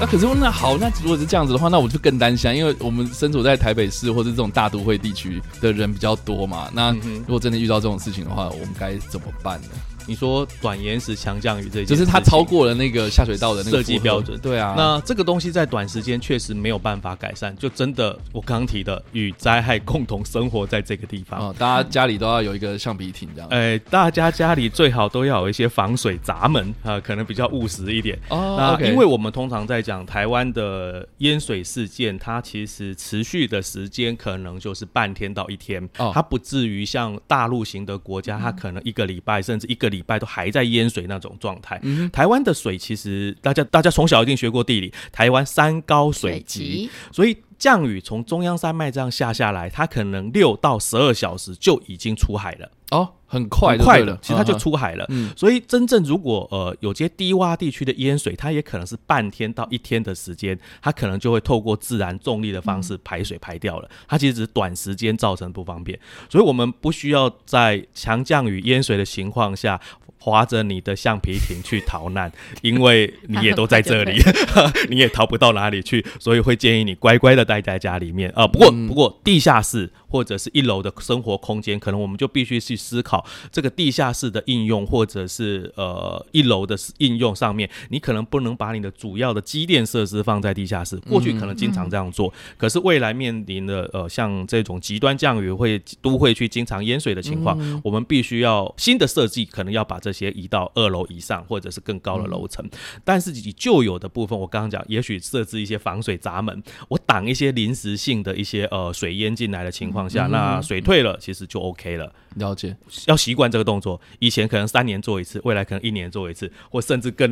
那可是那好，那如果是这样子的话，那我就更担心，因为我们身处在台北市或者这种大都会地区的人比较多嘛。那如果真的遇到这种事情的话，我们该怎么办呢？你说短延时强降雨这，就是它超过了那个下水道的那个设计标准。对啊，那这个东西在短时间确实没有办法改善，就真的我刚刚提的与灾害共同生活在这个地方。哦，大家家里都要有一个橡皮艇这样。哎，大家家里最好都要有一些防水闸门啊，可能比较务实一点。哦，那因为我们通常在讲台湾的淹水事件，它其实持续的时间可能就是半天到一天，哦，它不至于像大陆型的国家，它可能一个礼拜甚至一个礼拜都还在淹。淹水那种状态，台湾的水其实大家大家从小一定学过地理，台湾山高水急，所以降雨从中央山脉这样下下来，它可能六到十二小时就已经出海了哦。很快快了，其实它就出海了。所以真正如果呃有些低洼地区的淹水，它也可能是半天到一天的时间，它可能就会透过自然重力的方式排水排掉了。它其实只是短时间造成不方便，所以我们不需要在强降雨淹水的情况下划着你的橡皮艇去逃难，因为你也都在这里，你也逃不到哪里去。所以会建议你乖乖的待在家里面啊。不过不过地下室或者是一楼的生活空间，可能我们就必须去思考。这个地下室的应用，或者是呃一楼的应用上面，你可能不能把你的主要的机电设施放在地下室。过去可能经常这样做，可是未来面临的呃像这种极端降雨会都会去经常淹水的情况，我们必须要新的设计，可能要把这些移到二楼以上，或者是更高的楼层。但是以旧有的部分，我刚刚讲，也许设置一些防水闸门，我挡一些临时性的一些呃水淹进来的情况下，那水退了，其实就 OK 了。了解，要习惯这个动作。以前可能三年做一次，未来可能一年做一次，或甚至更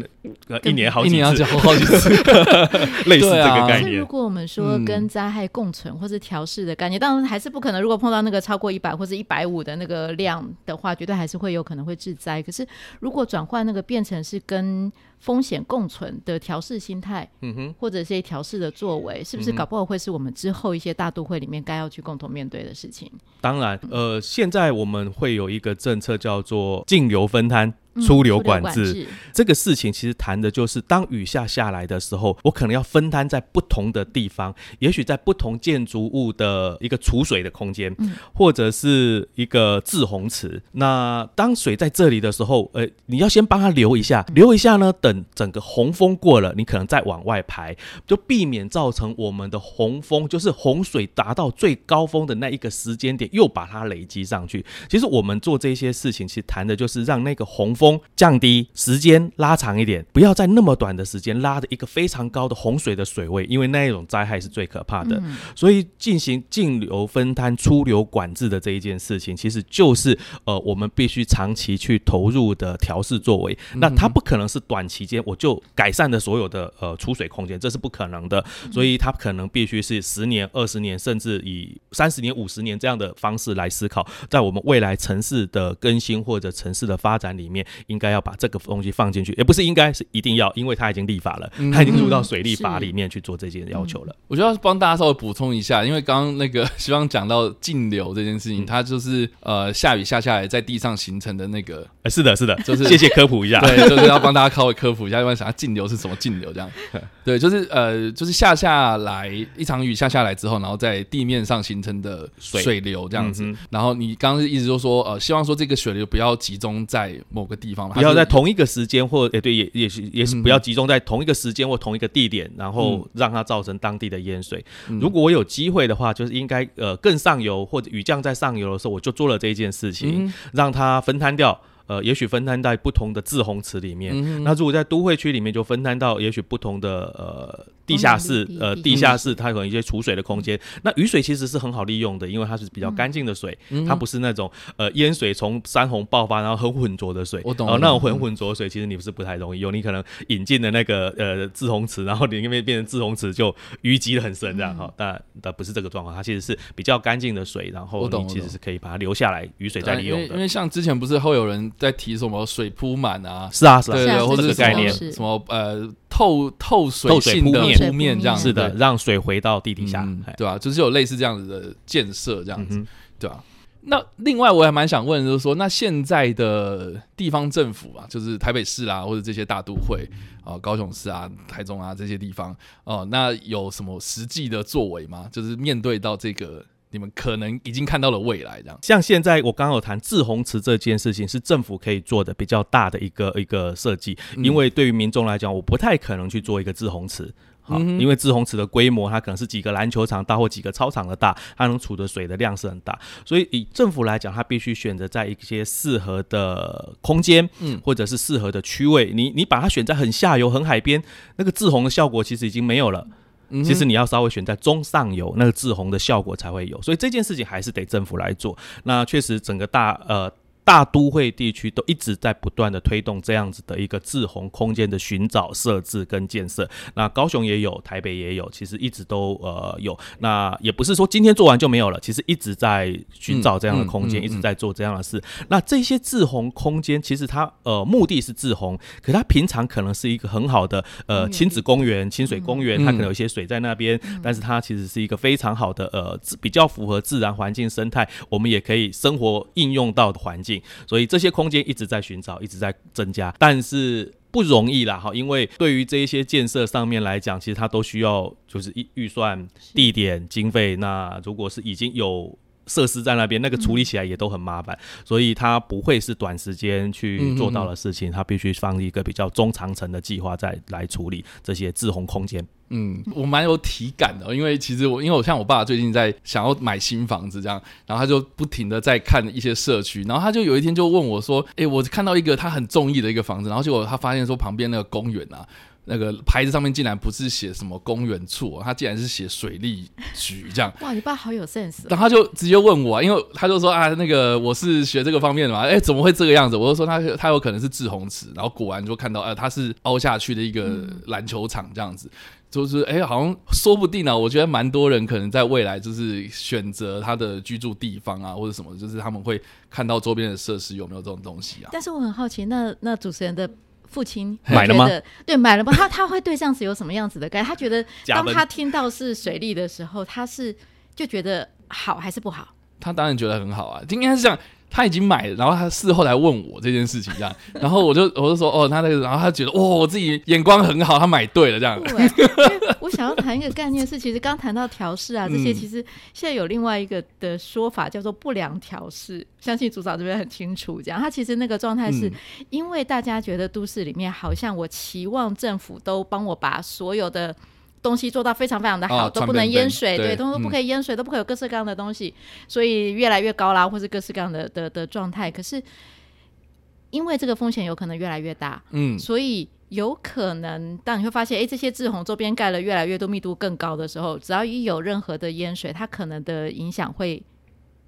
一年好几次，好几次，类似这个概念。如果我们说跟灾害共存或者调试的概念，当然还是不可能。如果碰到那个超过一百或者一百五的那个量的话，绝对还是会有可能会致灾。可是如果转换那个变成是跟风险共存的调试心态，嗯哼，或者一些调试的作为，是不是搞不好会是我们之后一些大都会里面该要去共同面对的事情？当然，呃，现在我们会有一个政策叫做净流分摊。出流管制这个事情，其实谈的就是当雨下下来的时候，我可能要分摊在不同的地方，也许在不同建筑物的一个储水的空间，或者是一个滞洪池。那当水在这里的时候，呃，你要先帮它留一下，留一下呢，等整个洪峰过了，你可能再往外排，就避免造成我们的洪峰，就是洪水达到最高峰的那一个时间点，又把它累积上去。其实我们做这些事情，其实谈的就是让那个洪峰。降低时间拉长一点，不要在那么短的时间拉的一个非常高的洪水的水位，因为那一种灾害是最可怕的。所以进行净流分摊、出流管制的这一件事情，其实就是呃我们必须长期去投入的调试作为。那它不可能是短期间我就改善的所有的呃出水空间，这是不可能的。所以它可能必须是十年、二十年，甚至以三十年、五十年这样的方式来思考，在我们未来城市的更新或者城市的发展里面。应该要把这个东西放进去，也不是应该是一定要，因为它已经立法了，它已经入到水利法里面去做这件要求了。我觉得帮大家稍微补充一下，因为刚刚那个 希望讲到径流这件事情，它就是呃下雨下下来在地上形成的那个，是的，是的，就是谢谢科普一下，对，就是要帮大家稍微科普一下，因为想要径流是什么径流这样，对，就是呃就是下下来一场雨下下来之后，然后在地面上形成的水。流这样子。然后你刚刚意思就说呃希望说这个水流不要集中在某个地方。不要在同一个时间，或也对，也也是也是不要集中在同一个时间或同一个地点，然后让它造成当地的淹水。如果我有机会的话，就是应该呃更上游或者雨降在上游的时候，我就做了这一件事情，让它分摊掉。呃，也许分摊在不同的滞洪池里面。那如果在都会区里面，就分摊到也许不同的呃地下室，呃地下室它有一些储水的空间。那雨水其实是很好利用的，因为它是比较干净的水，它不是那种呃淹水从山洪爆发然后很浑浊的水。我懂。那种很浑浊的水，其实你不是不太容易用，你可能引进的那个呃滞洪池，然后你那边变成滞洪池就淤积的很深这样哈。但但不是这个状况，它其实是比较干净的水，然后你其实是可以把它留下来，雨水再利用的。因为像之前不是会有人在提什么水铺满啊？是啊是啊，对对，或者概念什么呃透透水性的铺面这样是的，让水回到地底下，对吧？就是有类似这样子的建设这样子，对吧？那另外我还蛮想问，就是说，那现在的地方政府啊，就是台北市啊，或者这些大都会啊，高雄市啊、台中啊这些地方哦，那有什么实际的作为吗？就是面对到这个。你们可能已经看到了未来，这样。像现在我刚刚有谈滞洪池这件事情，是政府可以做的比较大的一个一个设计，因为对于民众来讲，我不太可能去做一个滞洪池，好，因为滞洪池的规模它可能是几个篮球场大或几个操场的大，它能储的水的量是很大，所以以政府来讲，它必须选择在一些适合的空间，嗯，或者是适合的区位，你你把它选在很下游、很海边，那个滞洪的效果其实已经没有了。其实你要稍微选在中上游，那个滞洪的效果才会有，所以这件事情还是得政府来做。那确实整个大呃。大都会地区都一直在不断的推动这样子的一个自洪空间的寻找、设置跟建设。那高雄也有，台北也有，其实一直都呃有。那也不是说今天做完就没有了，其实一直在寻找这样的空间，一直在做这样的事。那这些自洪空间，其实它呃目的是自洪，可它平常可能是一个很好的呃亲子公园、清水公园，它可能有一些水在那边，但是它其实是一个非常好的呃比较符合自然环境生态，我们也可以生活应用到的环境。所以这些空间一直在寻找，一直在增加，但是不容易啦，哈，因为对于这一些建设上面来讲，其实它都需要就是预预算、地点、经费。那如果是已经有设施在那边，那个处理起来也都很麻烦，所以它不会是短时间去做到的事情，它必须放一个比较中长程的计划再来处理这些滞洪空间。嗯，我蛮有体感的，因为其实我因为我像我爸最近在想要买新房子这样，然后他就不停的在看一些社区，然后他就有一天就问我说：“哎，我看到一个他很中意的一个房子，然后结果他发现说旁边那个公园啊。”那个牌子上面竟然不是写什么公园处，他竟然是写水利局这样。哇，你爸好有 sense。然后他就直接问我，因为他就说啊，那个我是学这个方面的嘛，哎，怎么会这个样子？我就说他他有可能是志洪池，然后果然就看到，呃，他是凹下去的一个篮球场这样子，就是哎，好像说不定呢。我觉得蛮多人可能在未来就是选择他的居住地方啊，或者什么，就是他们会看到周边的设施有没有这种东西啊。但是我很好奇，那那主持人的。父亲买了吗？对，买了吗？他他会对这样子有什么样子的概念？他觉得 当他听到是水利的时候，他是就觉得好还是不好？他当然觉得很好啊，应该是这样。他已经买了，然后他事后来问我这件事情，这样，然后我就我就说哦，他那个，然后他觉得哇，我自己眼光很好，他买对了这样。我想要谈一个概念是，其实刚谈到调试啊，这些其实现在有另外一个的说法叫做不良调试，相信组长这边很清楚。这样，他其实那个状态是因为大家觉得都市里面好像我期望政府都帮我把所有的。东西做到非常非常的好，都不能淹水，对，都都不可以淹水，都不可以有各式各样的东西，所以越来越高啦，或是各式各样的的的状态。可是因为这个风险有可能越来越大，嗯，所以有可能当你会发现，哎，这些志红周边盖了越来越多，密度更高的时候，只要一有任何的淹水，它可能的影响会。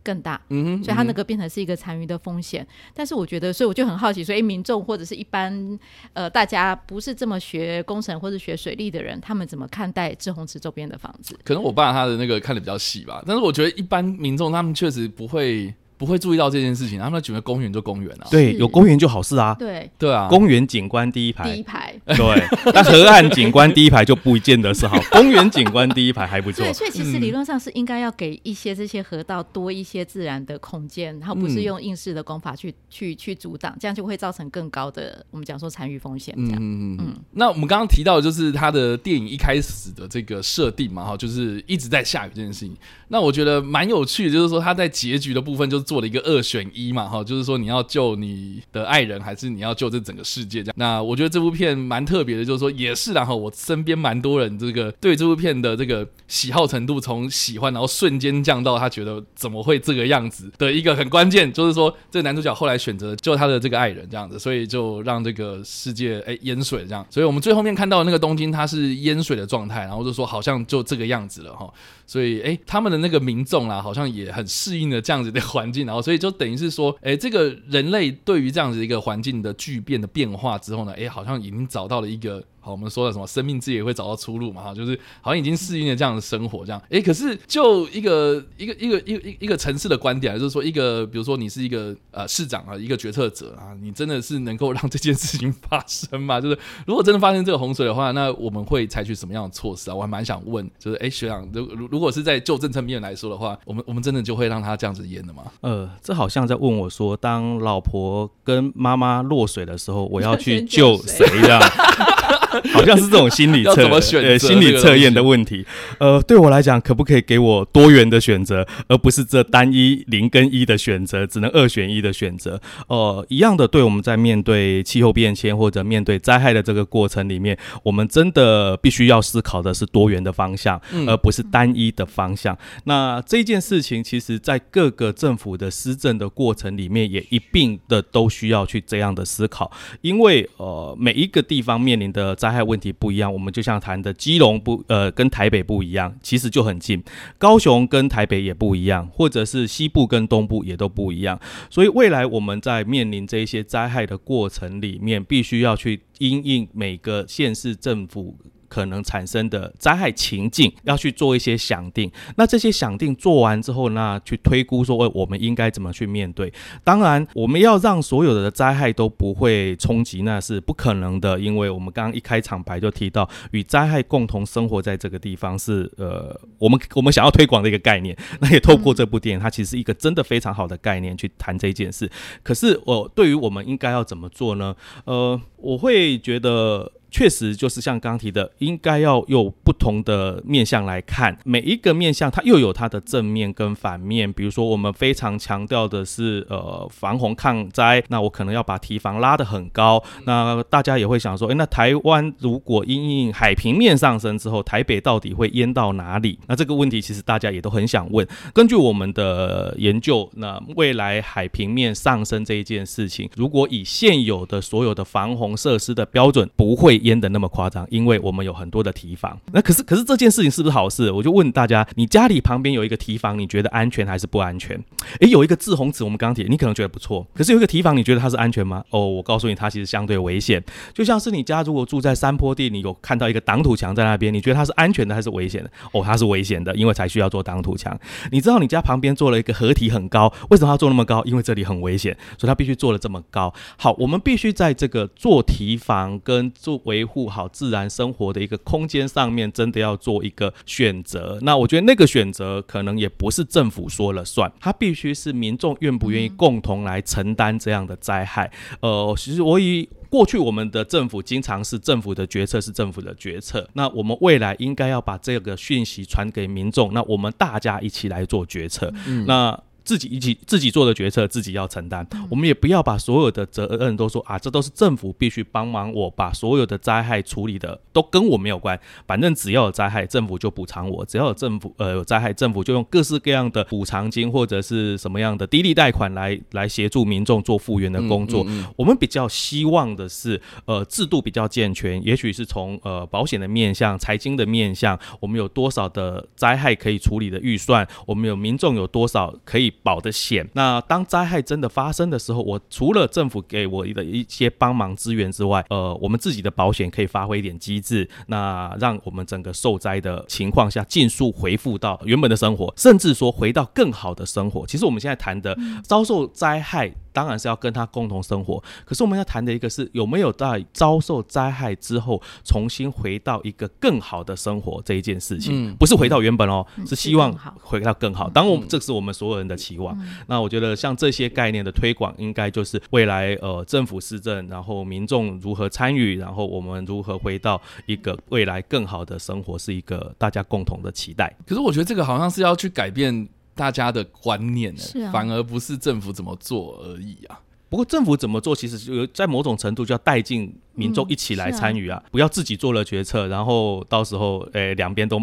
更大，嗯哼，所以它那个变成是一个残余的风险。但是我觉得，所以我就很好奇，所以民众或者是一般呃大家不是这么学工程或者学水利的人，他们怎么看待志宏池周边的房子？可能我爸他的那个看的比较细吧，但是我觉得一般民众他们确实不会。不会注意到这件事情，他们觉得公园就公园啊，对，有公园就好事啊，对，对啊，公园景观第一排，第一排，对，那河岸景观第一排就不见得是好，公园景观第一排还不错，对，所以其实理论上是应该要给一些这些河道多一些自然的空间，然后不是用应试的功法去去去阻挡，这样就会造成更高的我们讲说残余风险，这样，嗯嗯。嗯。那我们刚刚提到的就是他的电影一开始的这个设定嘛，哈，就是一直在下雨这件事情，那我觉得蛮有趣的，就是说他在结局的部分就是做了一个二选一嘛，哈，就是说你要救你的爱人，还是你要救这整个世界？这样。那我觉得这部片蛮特别的，就是说也是然后我身边蛮多人这个对这部片的这个喜好程度，从喜欢然后瞬间降到他觉得怎么会这个样子的一个很关键，就是说这个男主角后来选择救他的这个爱人这样子，所以就让这个世界哎淹水这样。所以我们最后面看到那个东京它是淹水的状态，然后就说好像就这个样子了哈。所以，哎，他们的那个民众啦，好像也很适应了这样子的环境，然后，所以就等于是说，哎，这个人类对于这样子一个环境的巨变的变化之后呢，哎，好像已经找到了一个。好，我们说的什么生命自己也会找到出路嘛？哈，就是好像已经适应了这样的生活，这样。哎，可是就一个一个一个一一一个城市的观点，就是说，一个比如说你是一个呃市长啊，一个决策者啊，你真的是能够让这件事情发生吗？就是如果真的发生这个洪水的话，那我们会采取什么样的措施啊？我还蛮想问，就是哎，学长，如如果是在就政策面来说的话，我们我们真的就会让他这样子淹的吗？呃，这好像在问我说，当老婆跟妈妈落水的时候，我要去救谁这样？好像是这种心理测呃心理测验的问题。呃，对我来讲，可不可以给我多元的选择，而不是这单一零跟一的选择，只能二选一的选择？呃，一样的，对我们在面对气候变迁或者面对灾害的这个过程里面，我们真的必须要思考的是多元的方向，而不是单一的方向。那这件事情，其实在各个政府的施政的过程里面，也一并的都需要去这样的思考，因为呃，每一个地方面临的。灾害问题不一样，我们就像谈的基隆不呃跟台北不一样，其实就很近。高雄跟台北也不一样，或者是西部跟东部也都不一样。所以未来我们在面临这些灾害的过程里面，必须要去因应每个县市政府。可能产生的灾害情境要去做一些想定，那这些想定做完之后，那去推估说，我们应该怎么去面对？当然，我们要让所有的灾害都不会冲击，那是不可能的，因为我们刚刚一开场白就提到，与灾害共同生活在这个地方是呃，我们我们想要推广的一个概念。那也透过这部电影，它其实一个真的非常好的概念去谈这件事。可是，我对于我们应该要怎么做呢？呃，我会觉得。确实就是像刚提的，应该要有不同的面向来看，每一个面向它又有它的正面跟反面。比如说，我们非常强调的是呃防洪抗灾，那我可能要把堤防拉得很高。那大家也会想说，诶，那台湾如果因应海平面上升之后，台北到底会淹到哪里？那这个问题其实大家也都很想问。根据我们的研究，那未来海平面上升这一件事情，如果以现有的所有的防洪设施的标准，不会。淹的那么夸张，因为我们有很多的提防。那可是，可是这件事情是不是好事？我就问大家：你家里旁边有一个提防，你觉得安全还是不安全？诶，有一个自洪池，我们刚提，你可能觉得不错。可是有一个提防，你觉得它是安全吗？哦，我告诉你，它其实相对危险。就像是你家如果住在山坡地，你有看到一个挡土墙在那边，你觉得它是安全的还是危险的？哦，它是危险的，因为才需要做挡土墙。你知道你家旁边做了一个河体很高，为什么要做那么高？因为这里很危险，所以它必须做了这么高。好，我们必须在这个做提防跟做维护好自自然生活的一个空间上面，真的要做一个选择。那我觉得那个选择可能也不是政府说了算，它必须是民众愿不愿意共同来承担这样的灾害。呃，其实我以过去我们的政府经常是政府的决策是政府的决策，那我们未来应该要把这个讯息传给民众，那我们大家一起来做决策。嗯那。自己一起自己做的决策，自己要承担。我们也不要把所有的责任都说啊，这都是政府必须帮忙我把所有的灾害处理的，都跟我没有关。反正只要有灾害，政府就补偿我；只要有政府呃有灾害，政府就用各式各样的补偿金或者是什么样的低利贷款来来协助民众做复原的工作。我们比较希望的是，呃，制度比较健全，也许是从呃保险的面向、财经的面向，我们有多少的灾害可以处理的预算，我们有民众有多少可以。保的险，那当灾害真的发生的时候，我除了政府给我的一些帮忙资源之外，呃，我们自己的保险可以发挥一点机制，那让我们整个受灾的情况下，尽速回复到原本的生活，甚至说回到更好的生活。其实我们现在谈的遭受灾害。当然是要跟他共同生活，可是我们要谈的一个是有没有在遭受灾害之后重新回到一个更好的生活这一件事情，不是回到原本哦，是希望回到更好。当我们这是我们所有人的期望。那我觉得像这些概念的推广，应该就是未来呃政府施政，然后民众如何参与，然后我们如何回到一个未来更好的生活，是一个大家共同的期待。可是我觉得这个好像是要去改变。大家的观念呢，反而不是政府怎么做而已啊。不过政府怎么做，其实有在某种程度就要带进民众一起来参与啊，不要自己做了决策，然后到时候诶两边都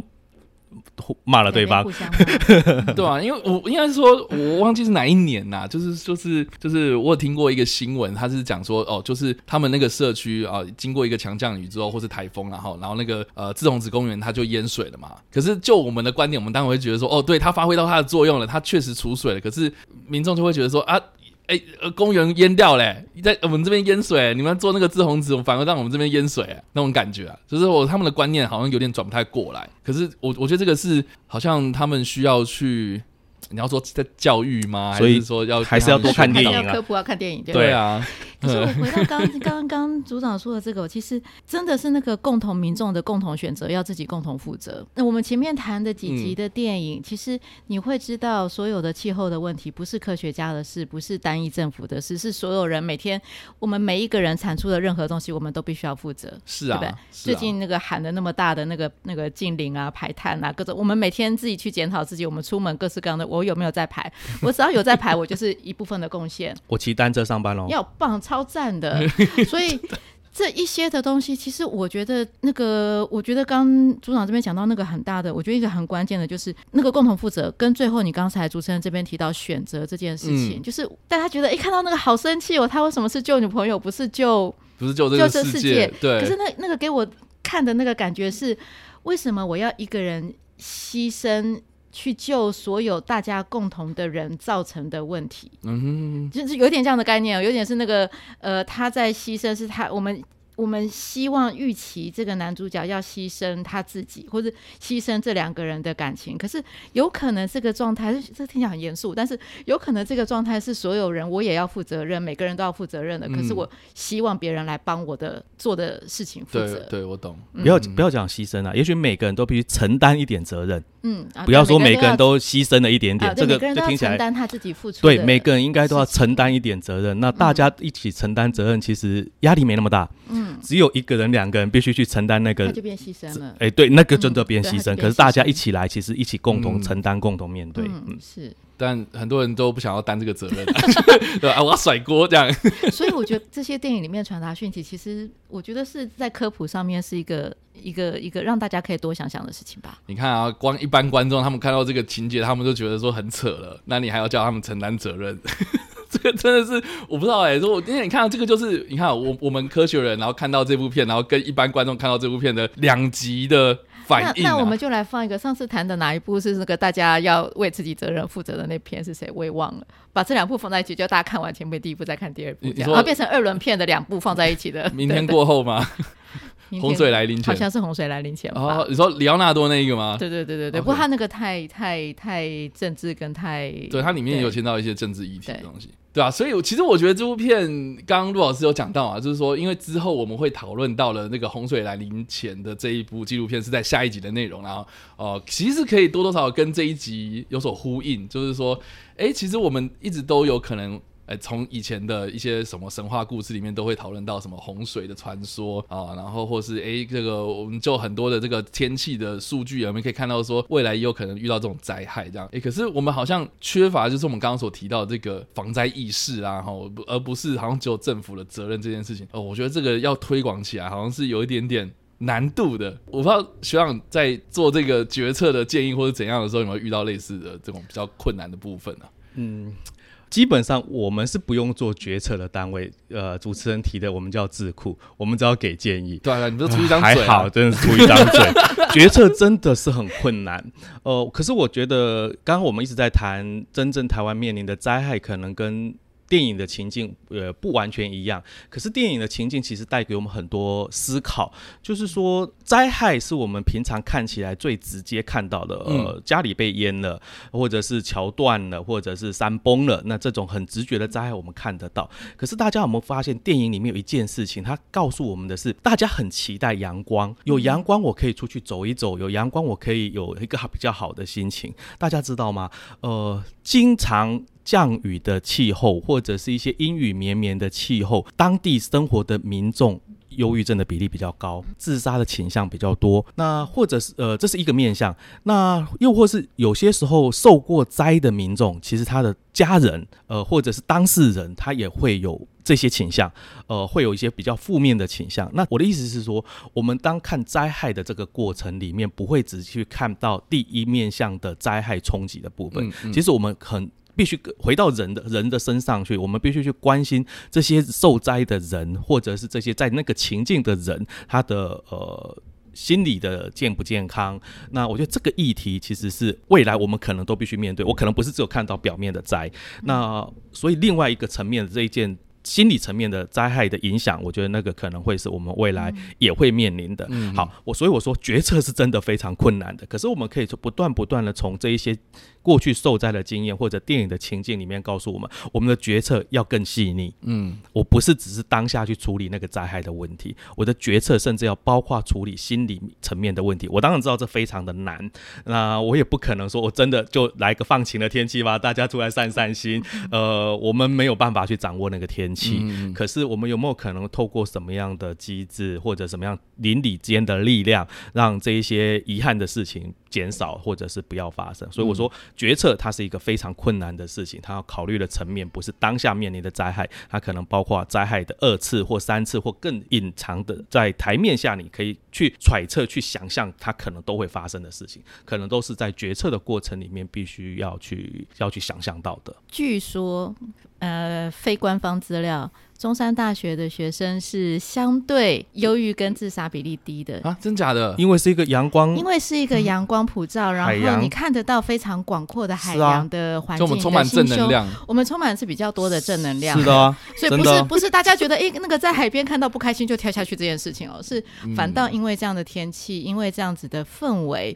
骂了对方 对啊，因为我应该是说，我忘记是哪一年呐、就是就是就是我有听过一个新闻，他是讲说哦，就是他们那个社区啊、经过一个强降雨之后，或是台风，然后然后那个呃志宏子公园它就淹水了嘛。可是就我们的观点，我们当然会觉得说，哦，对，它发挥到它的作用了，它确实储水了。可是民众就会觉得说啊。哎、呃，公园淹掉嘞，在我们这边淹水，你们做那个志宏子，反而让我们这边淹水，那种感觉啊，就是我他们的观念好像有点转不太过来。可是我我觉得这个是好像他们需要去，你要说在教育吗？所以是说要还是要多看电影啊要科普要看电影，对不对啊，可是我回到刚刚刚组长说的这个，其实真的是那个共同民众的共同选择，要自己共同负责。那我们前面谈的几集的电影，其实你会知道，所有的气候的问题不是科学家的事，不是单一政府的事，是所有人每天我们每一个人产出的任何东西，我们都必须要负责。是对不对啊，是啊最近那个喊的那么大的那个那个禁令啊、排碳啊，各种，我们每天自己去检讨自己，我们出门各式各样的，我有没有在排？我只要有在排，我就是一部分的贡献。我骑单车上班喽。要棒，超赞的。所以这一些的东西，其实我觉得那个，我觉得刚组长这边讲到那个很大的，我觉得一个很关键的就是那个共同负责，跟最后你刚才主持人这边提到选择这件事情，嗯就是大家觉得一看到那个好生气哦，他为什么是救女朋友，不是救？不是救这个世界界，对，可是那那个给我看的那个感觉是，为什么我要一个人牺牲？去救所有大家共同的人造成的问题，嗯就是有点这样的概念哦，有点是那个呃，他在牺牲，是他我们我们希望预期这个男主角要牺牲他自己，或者牺牲这两个人的感情。可是有可能这个状态，这听起来很严肃，但是有可能这个状态是所有人我也要负责任，每个人都要负责任的。可是嗯我希望别人来帮我的做的事情负对责。对，我懂。不要不要讲牺牲啊，也许每个人都必须承担一点责任，嗯，啊不要说每个人都牺牲了一点啊点，这个对每个人都要就听起来承担他自己付出。对每个人应该都要承担一点责任。那大家一起承担责任，其实压力没那么大。嗯，只有一个人、两个人必须去承担那个他就变牺牲了。哎，对，那个真的变牺牲。可是大家一起来，其实一起共同嗯承担、共同面对。嗯嗯，，是。但很多人都不想要担这个责任，对啊，我要甩锅这样。所以我觉得这些电影里面传达讯息，其实我觉得是在科普上面是一个一个一个让大家可以多想想的事情吧。你看啊，光一般观众他们看到这个情节，他们都觉得说很扯了，那你还要叫他们承担责任？这个真的是我不知道哎、说我今天你看到这个就是你看我我们科学人，然后看到这部片，然后跟一般观众看到这部片的两极的反应、啊。那那我们就来放一个上次谈的哪一部是那个大家要为自己责任负责的那篇是谁？我也忘了。把这两部放在一起，就大家看完前面第一部，再看第二部，然后变成二轮片的两部放在一起的。明天过后吗？洪水来临前好像是洪水来临前吧。哦，你说里奥纳多那一个吗？对对对对对不过他那个太太太政治跟太对，它里面也有对牵到一些政治议题的东西，对啊，所以其实我觉得这部片，刚刚陆老师有讲到啊，就是说，因为之后我们会讨论到了那个洪水来临前的这一部纪录片是在下一集的内容，然后哦，其实可以多多少少跟这一集有所呼应，就是说，哎，其实我们一直都有可能。呃，从以前的一些什么神话故事里面，都会讨论到什么洪水的传说啊，然后或是诶，这个我们就很多的这个天气的数据，我们可以看到说未来也有可能遇到这种灾害这样。诶，可是我们好像缺乏就是我们刚刚所提到的这个防灾意识啊，哈，而不是好像只有政府的责任这件事情。哦，我觉得这个要推广起来，好像是有一点点。难度的，我不知道学长在做这个决策的建议或者怎样的时候，有没有遇到类似的这种比较困难的部分呢、嗯，基本上我们是不用做决策的单位。呃，主持人提的我们叫智库，我们只要给建议。对啊，你就出一张嘴、啊，还好，真的是出一张嘴。决策真的是很困难。呃，可是我觉得，刚刚我们一直在谈真正台湾面临的灾害，可能跟电影的情境呃不完全一样。可是电影的情境其实带给我们很多思考，就是说灾害是我们平常看起来最直接看到的，呃，家里被淹了，或者是桥断了，或者是山崩了，那这种很直觉的灾害我们看得到。可是大家有没有发现，电影里面有一件事情，它告诉我们的是，大家很期待阳光，有阳光我可以出去走一走，有阳光我可以有一个比较好的心情。大家知道吗？呃，经常。降雨的气候，或者是一些阴雨绵绵的气候，当地生活的民众忧郁症的比例比较高，自杀的倾向比较多。那或者是呃，这是一个面向。那又或是有些时候受过灾的民众，其实他的家人呃，或者是当事人，他也会有这些倾向，呃，会有一些比较负面的倾向。那我的意思是说，我们当看灾害的这个过程里面，不会只去看到第一面向的灾害冲击的部分。其实我们很。必须回到人的人的身上去，我们必须去关心这些受灾的人，或者是这些在那个情境的人，他的呃心理的健不健康。那我觉得这个议题其实是未来我们可能都必须面对。我可能不是只有看到表面的灾，那所以另外一个层面的这一件。心理层面的灾害的影响，我觉得那个可能会是我们未来也会面临的。好，我所以我说决策是真的非常困难的。可是我们可以不断不断的从这一些过去受灾的经验或者电影的情境里面告诉我们，我们的决策要更细腻。嗯，我不是只是当下去处理那个灾害的问题，我的决策甚至要包括处理心理层面的问题。我当然知道这非常的难，那我也不可能说我真的就来个放晴的天气吧，大家出来散散心。呃，我们没有办法去掌握那个天。气，可是我们有没有可能透过什么样的机制，或者什么样邻里间的力量，让这一些遗憾的事情？减少或者是不要发生，所以我说决策它是一个非常困难的事情，它要考虑的层面不是当下面临的灾害，它可能包括灾害的二次或三次或更隐藏的，在台面下你可以去揣测、去想象它可能都会发生的事情，可能都是在决策的过程里面必须要去要去想象到的。据说，呃，非官方资料。中山大学的学生是相对忧郁跟自杀比例低的。啊，真假的？因为是一个阳光，因为是一个阳光普照，然后你看得到非常广阔的海洋的环境，我们充满正能量，我们充满是比较多的正能量，是的，所以不是不是 大家觉得哎那个在海边看到不开心就跳下去这件事情哦，是反倒因为这样的天气，因为这样子的氛围，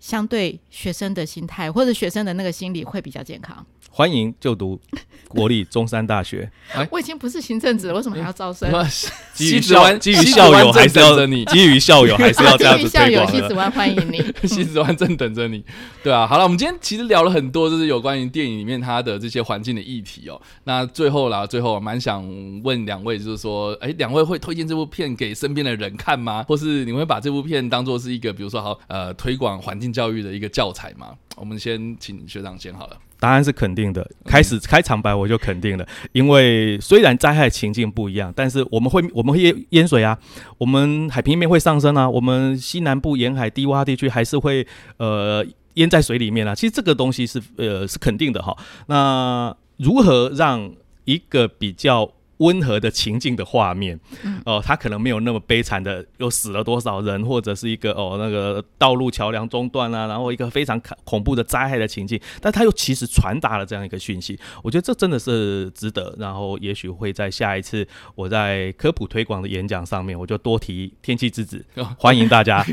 相对学生的心态或者学生的那个心理会比较健康。欢迎就读国立中山大学。我已经不是行政职了，为什么还要招生？基于校基于校友还是要你，基于校友还是要 这样子推广西子湾欢迎你，西子湾正等着你。对啊，好了，我们今天其实聊了很多，就是有关于电影里面它的这些环境的议题哦。那最后啦，最后蛮想问两位，就是说，哎，两位会推荐这部片给身边的人看吗？或是你会把这部片当做是一个，比如说好呃推广环境教育的一个教材吗？我们先请学长先好了。答案是肯定的。开始开场白我就肯定了，因为虽然灾害情境不一样，但是我们会我们会淹淹水啊，我们海平面会上升啊，我们西南部沿海低洼地区还是会呃淹在水里面啊。其实这个东西是呃是肯定的哈。那如何让一个比较？温和的情境的画面，哦，他可能没有那么悲惨的，又死了多少人，或者是一个哦那个道路桥梁中断啊，然后一个非常恐怖的灾害的情境，但他又其实传达了这样一个讯息，我觉得这真的是值得。然后也许会在下一次我在科普推广的演讲上面，我就多提天气之子，欢迎大家，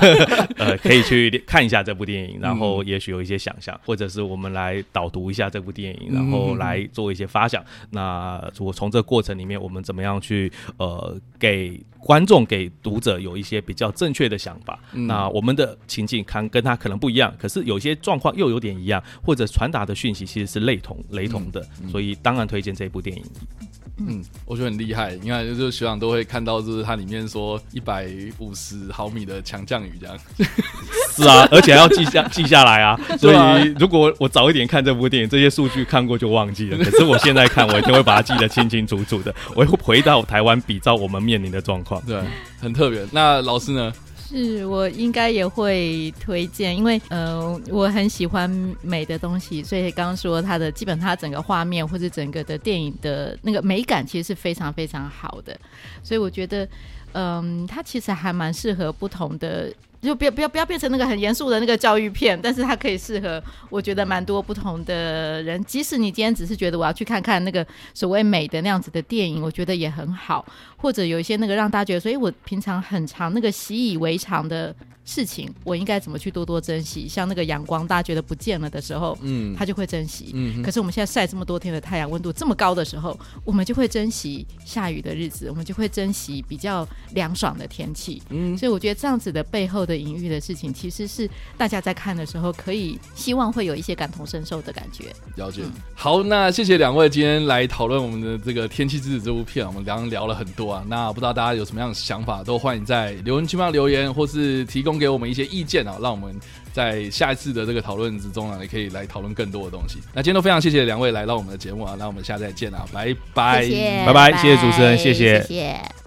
呃，可以去看一下这部电影，然后也许有一些想象，或者是我们来导读一下这部电影，然后来做一些发想。那我从这。过程里面，我们怎么样去呃给观众、给读者有一些比较正确的想法？那我们的情境看跟他可能不一样，可是有些状况又有点一样，或者传达的讯息其实是类同雷同的，所以当然推荐这部电影。嗯，我觉得很厉害。你看，就是学长都会看到，就是它里面说一百五十毫米的强降雨这样。是啊，而且还要记下记下来啊。所以如果我早一点看这部电影，这些数据看过就忘记了。可是我现在看，我一定会把它记得清清楚楚的。我会回到台湾，比照我们面临的状况。对，很特别。那老师呢？是我应该也会推荐，因为呃我很喜欢美的东西，所以刚刚说它的基本它整个画面或者整个的电影的那个美感其实是非常非常好的，所以我觉得嗯它其实还蛮适合不同的。就不要不要不要变成那个很严肃的那个教育片，但是它可以适合我觉得蛮多不同的人。即使你今天只是觉得我要去看看那个所谓美的那样子的电影，我觉得也很好。或者有一些那个让大家觉得，所以我平常很长那个习以为常的。事情我应该怎么去多多珍惜？像那个阳光，大家觉得不见了的时候，嗯，他就会珍惜。嗯，可是我们现在晒这么多天的太阳，温度这么高的时候，我们就会珍惜下雨的日子，我们就会珍惜比较凉爽的天气。嗯，所以我觉得这样子的背后的隐喻的事情，其实是大家在看的时候可以希望会有一些感同身受的感觉。了解。好，那谢谢两位今天来讨论我们的这个《天气之子》这部片，我们刚刚聊了很多啊。那不知道大家有什么样的想法，都欢迎在留言区方留言，或是提供给我们一些意见啊，让我们在下一次的这个讨论之中啊，也可以来讨论更多的东西。那今天都非常谢谢两位来到我们的节目啊，那我们下次再见啊，拜拜，拜拜，谢谢主持人，谢谢，谢谢。